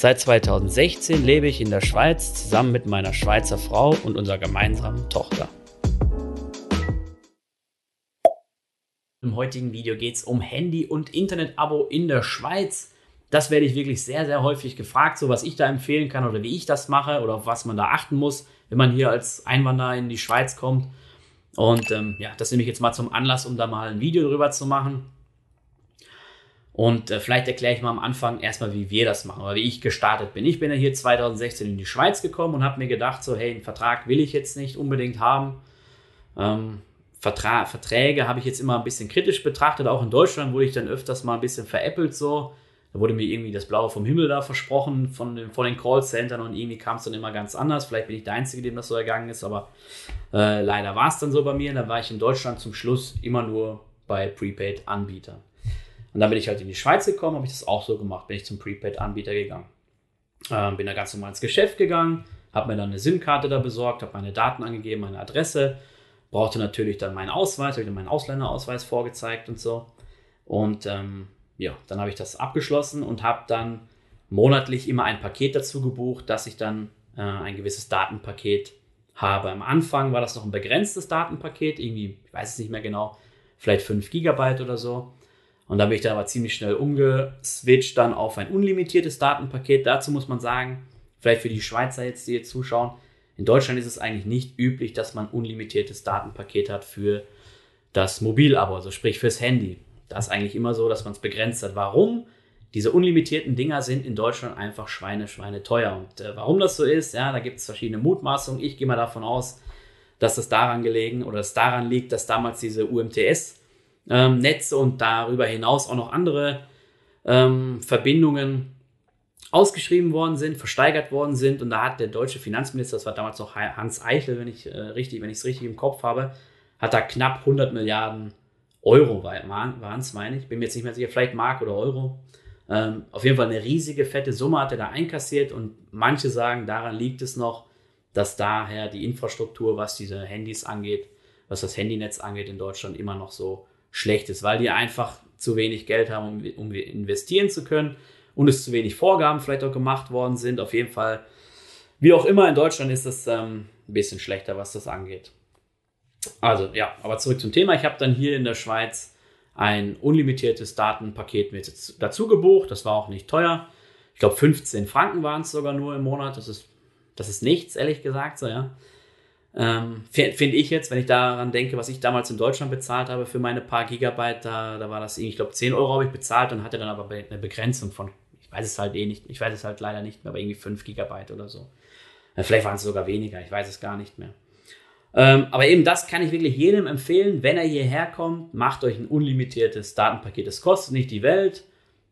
Seit 2016 lebe ich in der Schweiz zusammen mit meiner Schweizer Frau und unserer gemeinsamen Tochter. Im heutigen Video geht es um Handy- und Internet-Abo in der Schweiz. Das werde ich wirklich sehr, sehr häufig gefragt, so was ich da empfehlen kann oder wie ich das mache oder auf was man da achten muss wenn man hier als Einwanderer in die Schweiz kommt. Und ähm, ja, das nehme ich jetzt mal zum Anlass, um da mal ein Video drüber zu machen. Und äh, vielleicht erkläre ich mal am Anfang erstmal, wie wir das machen oder wie ich gestartet bin. Ich bin ja hier 2016 in die Schweiz gekommen und habe mir gedacht, so, hey, einen Vertrag will ich jetzt nicht unbedingt haben. Ähm, Vertra Verträge habe ich jetzt immer ein bisschen kritisch betrachtet. Auch in Deutschland wurde ich dann öfters mal ein bisschen veräppelt so. Da wurde mir irgendwie das Blaue vom Himmel da versprochen von den, von den Callcentern und irgendwie kam es dann immer ganz anders. Vielleicht bin ich der Einzige, dem das so ergangen ist, aber äh, leider war es dann so bei mir. Da war ich in Deutschland zum Schluss immer nur bei Prepaid-Anbietern. Und dann bin ich halt in die Schweiz gekommen, habe ich das auch so gemacht, bin ich zum Prepaid-Anbieter gegangen. Ähm, bin da ganz normal ins Geschäft gegangen, habe mir dann eine SIM-Karte da besorgt, habe meine Daten angegeben, meine Adresse, brauchte natürlich dann meinen Ausweis, habe ich dann meinen Ausländerausweis vorgezeigt und so. Und ähm, ja, dann habe ich das abgeschlossen und habe dann monatlich immer ein Paket dazu gebucht, dass ich dann äh, ein gewisses Datenpaket habe. Am Anfang war das noch ein begrenztes Datenpaket, irgendwie, ich weiß es nicht mehr genau, vielleicht 5 Gigabyte oder so. Und da bin ich dann aber ziemlich schnell umgeswitcht dann auf ein unlimitiertes Datenpaket. Dazu muss man sagen, vielleicht für die Schweizer jetzt, die jetzt zuschauen, in Deutschland ist es eigentlich nicht üblich, dass man unlimitiertes Datenpaket hat für das Mobilabo, also sprich fürs Handy. Da ist eigentlich immer so, dass man es begrenzt hat. Warum? Diese unlimitierten Dinger sind in Deutschland einfach Schweine, Schweine teuer. Und äh, warum das so ist, ja, da gibt es verschiedene Mutmaßungen. Ich gehe mal davon aus, dass das daran gelegen oder es daran liegt, dass damals diese UMTS-Netze ähm, und darüber hinaus auch noch andere ähm, Verbindungen ausgeschrieben worden sind, versteigert worden sind. Und da hat der deutsche Finanzminister, das war damals noch Hans Eichel, wenn ich äh, richtig, wenn ich es richtig im Kopf habe, hat da knapp 100 Milliarden Euro waren es, meine ich. Bin mir jetzt nicht mehr sicher, vielleicht Mark oder Euro. Ähm, auf jeden Fall eine riesige, fette Summe hat er da einkassiert und manche sagen, daran liegt es noch, dass daher die Infrastruktur, was diese Handys angeht, was das Handynetz angeht in Deutschland immer noch so schlecht ist, weil die einfach zu wenig Geld haben, um, investieren zu können und es zu wenig Vorgaben vielleicht auch gemacht worden sind. Auf jeden Fall, wie auch immer, in Deutschland ist es ähm, ein bisschen schlechter, was das angeht. Also ja, aber zurück zum Thema. Ich habe dann hier in der Schweiz ein unlimitiertes Datenpaket mit dazu gebucht. Das war auch nicht teuer. Ich glaube 15 Franken waren es sogar nur im Monat. Das ist, das ist nichts, ehrlich gesagt. So, ja. Ähm, Finde ich jetzt, wenn ich daran denke, was ich damals in Deutschland bezahlt habe für meine paar Gigabyte, da, da war das, ich glaube 10 Euro habe ich bezahlt und hatte dann aber eine Begrenzung von, ich weiß es halt eh nicht, ich weiß es halt leider nicht mehr, aber irgendwie 5 Gigabyte oder so. Vielleicht waren es sogar weniger, ich weiß es gar nicht mehr. Ähm, aber eben das kann ich wirklich jedem empfehlen, wenn er hierher kommt, macht euch ein unlimitiertes Datenpaket. Das kostet nicht die Welt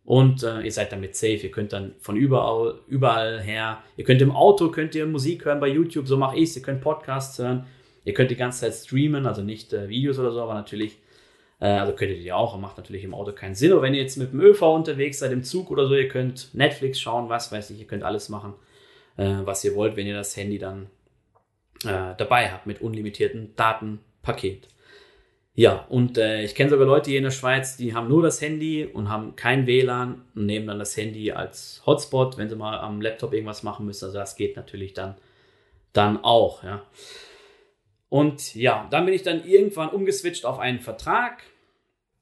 und äh, ihr seid damit safe. Ihr könnt dann von überall, überall her, ihr könnt im Auto, könnt ihr Musik hören bei YouTube, so mache ich es. Ihr könnt Podcasts hören. Ihr könnt die ganze Zeit streamen, also nicht äh, Videos oder so, aber natürlich, äh, also könntet ihr auch, macht natürlich im Auto keinen Sinn. Aber wenn ihr jetzt mit dem ÖV unterwegs seid, im Zug oder so, ihr könnt Netflix schauen, was weiß ich, ihr könnt alles machen, äh, was ihr wollt, wenn ihr das Handy dann äh, dabei habt mit unlimitierten Datenpaket. Ja, und äh, ich kenne sogar Leute hier in der Schweiz, die haben nur das Handy und haben kein WLAN und nehmen dann das Handy als Hotspot, wenn sie mal am Laptop irgendwas machen müssen. Also das geht natürlich dann, dann auch, ja. Und ja, dann bin ich dann irgendwann umgeswitcht auf einen Vertrag.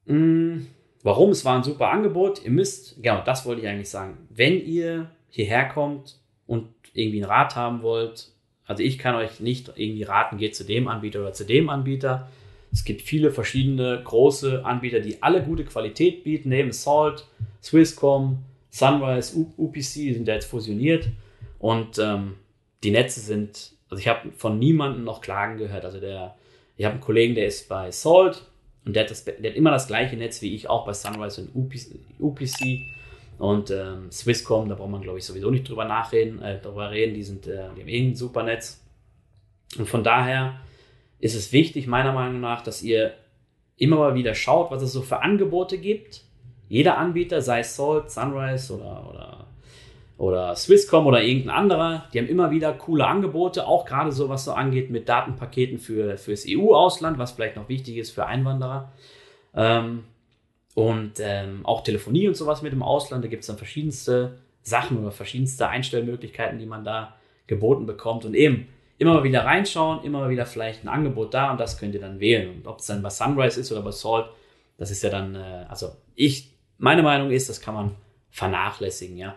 Hm, warum? Es war ein super Angebot. Ihr müsst, genau, das wollte ich eigentlich sagen. Wenn ihr hierher kommt und irgendwie einen Rat haben wollt, also ich kann euch nicht irgendwie raten, geht zu dem Anbieter oder zu dem Anbieter. Es gibt viele verschiedene große Anbieter, die alle gute Qualität bieten, neben Salt, Swisscom, Sunrise, UPC sind da jetzt fusioniert und ähm, die Netze sind, also ich habe von niemandem noch Klagen gehört. Also der, ich habe einen Kollegen, der ist bei Salt und der hat, das, der hat immer das gleiche Netz wie ich, auch bei Sunrise und UPC. UPC und ähm, Swisscom, da braucht man, glaube ich, sowieso nicht drüber nachreden, äh, darüber reden. Die, sind, äh, die haben eh ein super Netz. Und von daher ist es wichtig, meiner Meinung nach, dass ihr immer mal wieder schaut, was es so für Angebote gibt. Jeder Anbieter, sei es Salt, Sunrise oder, oder, oder Swisscom oder irgendein anderer, die haben immer wieder coole Angebote, auch gerade so, was so angeht mit Datenpaketen für, fürs EU-Ausland, was vielleicht noch wichtig ist für Einwanderer. Ähm, und ähm, auch Telefonie und sowas mit dem Ausland, da gibt es dann verschiedenste Sachen oder verschiedenste Einstellmöglichkeiten, die man da geboten bekommt. Und eben immer mal wieder reinschauen, immer mal wieder vielleicht ein Angebot da und das könnt ihr dann wählen. Und ob es dann bei Sunrise ist oder bei Salt, das ist ja dann, äh, also ich, meine Meinung ist, das kann man vernachlässigen, ja.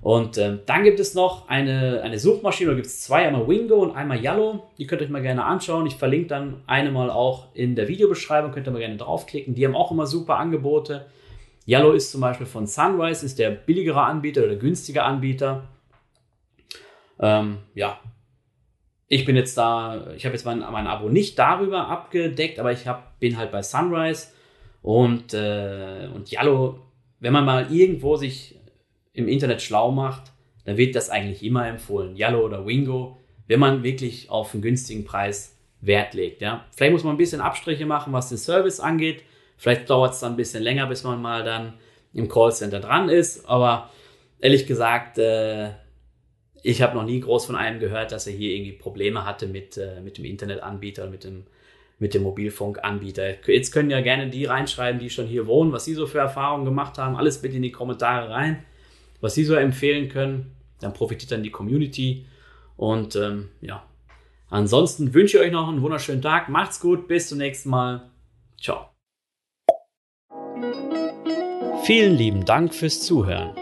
Und ähm, dann gibt es noch eine, eine Suchmaschine, da gibt es zwei, einmal Wingo und einmal Yellow. Die könnt ihr euch mal gerne anschauen. Ich verlinke dann eine mal auch in der Videobeschreibung, könnt ihr mal gerne draufklicken. Die haben auch immer super Angebote. Yellow ist zum Beispiel von Sunrise, ist der billigere Anbieter oder günstige Anbieter. Ähm, ja, ich bin jetzt da, ich habe jetzt mein, mein Abo nicht darüber abgedeckt, aber ich hab, bin halt bei Sunrise und, äh, und Yellow, wenn man mal irgendwo sich im Internet schlau macht, dann wird das eigentlich immer empfohlen, Yellow oder Wingo, wenn man wirklich auf einen günstigen Preis Wert legt. Ja. Vielleicht muss man ein bisschen Abstriche machen, was den Service angeht. Vielleicht dauert es dann ein bisschen länger, bis man mal dann im Callcenter dran ist. Aber ehrlich gesagt, äh, ich habe noch nie groß von einem gehört, dass er hier irgendwie Probleme hatte mit, äh, mit dem Internetanbieter, mit dem, mit dem Mobilfunkanbieter. Jetzt können ja gerne die reinschreiben, die schon hier wohnen, was sie so für Erfahrungen gemacht haben. Alles bitte in die Kommentare rein, was sie so empfehlen können. Dann profitiert dann die Community. Und ähm, ja, ansonsten wünsche ich euch noch einen wunderschönen Tag. Macht's gut, bis zum nächsten Mal. Ciao. Vielen lieben Dank fürs Zuhören.